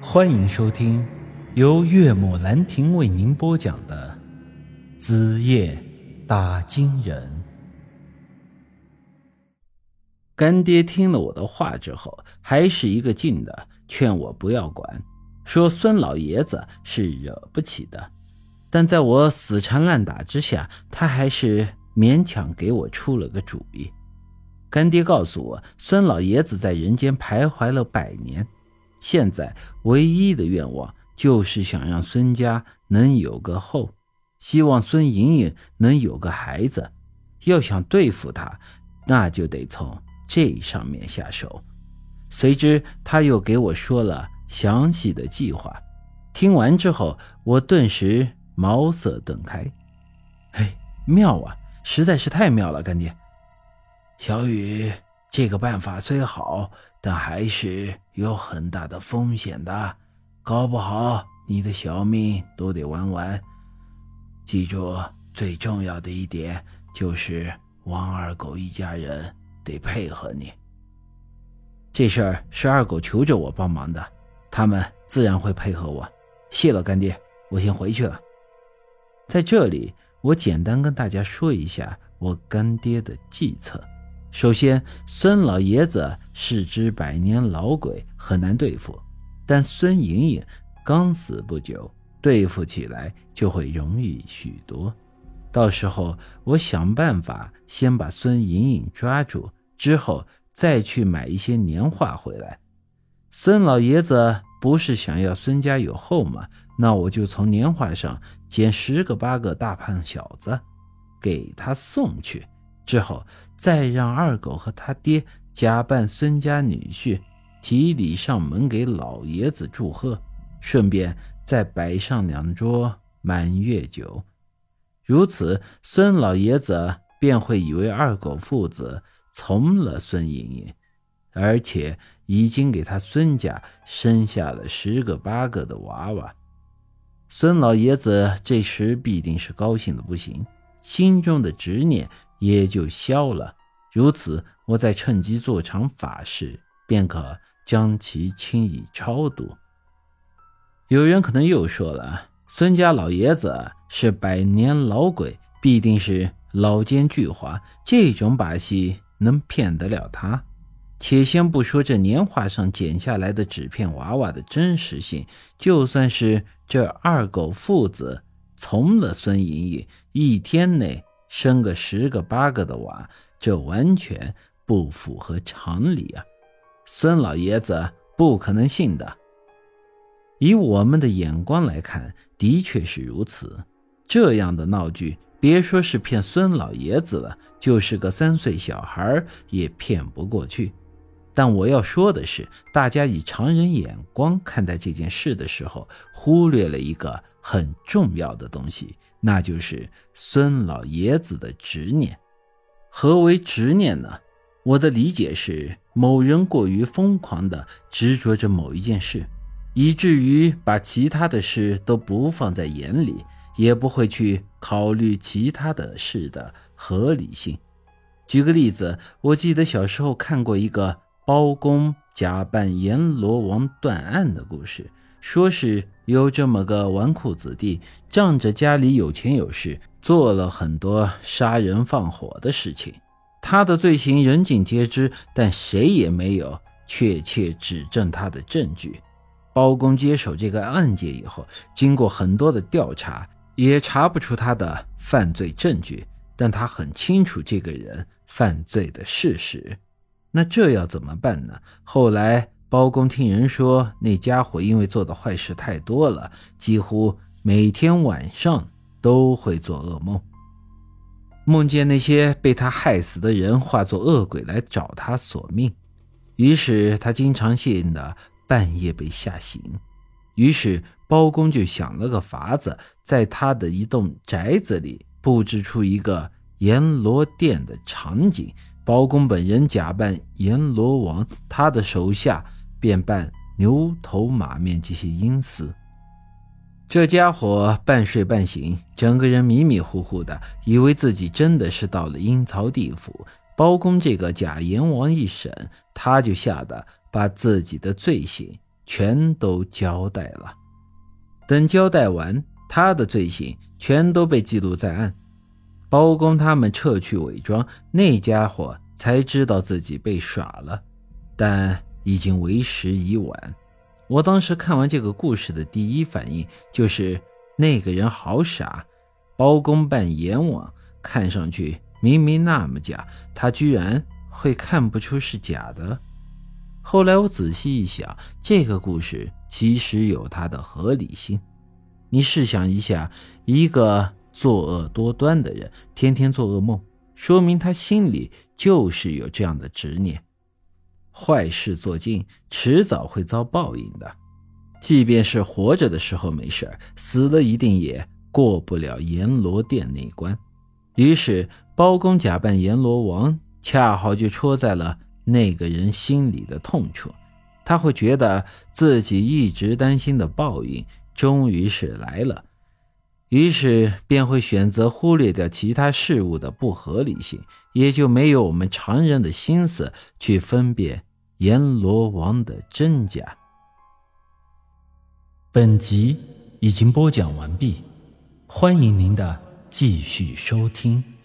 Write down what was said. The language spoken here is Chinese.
欢迎收听由岳母兰亭为您播讲的《子夜打金人》。干爹听了我的话之后，还是一个劲的劝我不要管，说孙老爷子是惹不起的。但在我死缠烂打之下，他还是勉强给我出了个主意。干爹告诉我，孙老爷子在人间徘徊了百年。现在唯一的愿望就是想让孙家能有个后，希望孙莹莹能有个孩子。要想对付他，那就得从这上面下手。随之，他又给我说了详细的计划。听完之后，我顿时茅塞顿开。嘿，妙啊，实在是太妙了，干爹。小雨，这个办法虽好。但还是有很大的风险的，搞不好你的小命都得玩完。记住，最重要的一点就是王二狗一家人得配合你。这事儿是二狗求着我帮忙的，他们自然会配合我。谢了，干爹，我先回去了。在这里，我简单跟大家说一下我干爹的计策。首先，孙老爷子是只百年老鬼，很难对付。但孙莹莹刚死不久，对付起来就会容易许多。到时候我想办法先把孙莹莹抓住，之后再去买一些年画回来。孙老爷子不是想要孙家有后吗？那我就从年画上捡十个八个大胖小子，给他送去。之后再让二狗和他爹假扮孙家女婿，提礼上门给老爷子祝贺，顺便再摆上两桌满月酒。如此，孙老爷子便会以为二狗父子从了孙莹莹，而且已经给他孙家生下了十个八个的娃娃。孙老爷子这时必定是高兴的不行，心中的执念。也就消了。如此，我再趁机做场法事，便可将其轻易超度。有人可能又说了：“孙家老爷子是百年老鬼，必定是老奸巨猾，这种把戏能骗得了他？”且先不说这年画上剪下来的纸片娃娃的真实性，就算是这二狗父子从了孙莹莹，一天内。生个十个八个的娃，这完全不符合常理啊！孙老爷子不可能信的。以我们的眼光来看，的确是如此。这样的闹剧，别说是骗孙老爷子了，就是个三岁小孩也骗不过去。但我要说的是，大家以常人眼光看待这件事的时候，忽略了一个很重要的东西。那就是孙老爷子的执念。何为执念呢？我的理解是，某人过于疯狂地执着着某一件事，以至于把其他的事都不放在眼里，也不会去考虑其他的事的合理性。举个例子，我记得小时候看过一个包公假扮阎罗王断案的故事。说是有这么个纨绔子弟，仗着家里有钱有势，做了很多杀人放火的事情。他的罪行人尽皆知，但谁也没有确切指证他的证据。包公接手这个案件以后，经过很多的调查，也查不出他的犯罪证据。但他很清楚这个人犯罪的事实。那这要怎么办呢？后来。包公听人说，那家伙因为做的坏事太多了，几乎每天晚上都会做噩梦，梦见那些被他害死的人化作恶鬼来找他索命。于是他经常性的半夜被吓醒。于是包公就想了个法子，在他的一栋宅子里布置出一个阎罗殿的场景。包公本人假扮阎罗王，他的手下。便扮牛头马面这些阴司，这家伙半睡半醒，整个人迷迷糊糊的，以为自己真的是到了阴曹地府。包公这个假阎王一审，他就吓得把自己的罪行全都交代了。等交代完，他的罪行全都被记录在案。包公他们撤去伪装，那家伙才知道自己被耍了，但已经为时已晚。我当时看完这个故事的第一反应就是那个人好傻，包公扮阎王，看上去明明那么假，他居然会看不出是假的。后来我仔细一想，这个故事其实有它的合理性。你试想一下，一个作恶多端的人，天天做噩梦，说明他心里就是有这样的执念。坏事做尽，迟早会遭报应的。即便是活着的时候没事死了一定也过不了阎罗殿那关。于是，包公假扮阎罗王，恰好就戳在了。那个人心里的痛处，他会觉得自己一直担心的报应终于是来了，于是便会选择忽略掉其他事物的不合理性，也就没有我们常人的心思去分辨阎罗王的真假。本集已经播讲完毕，欢迎您的继续收听。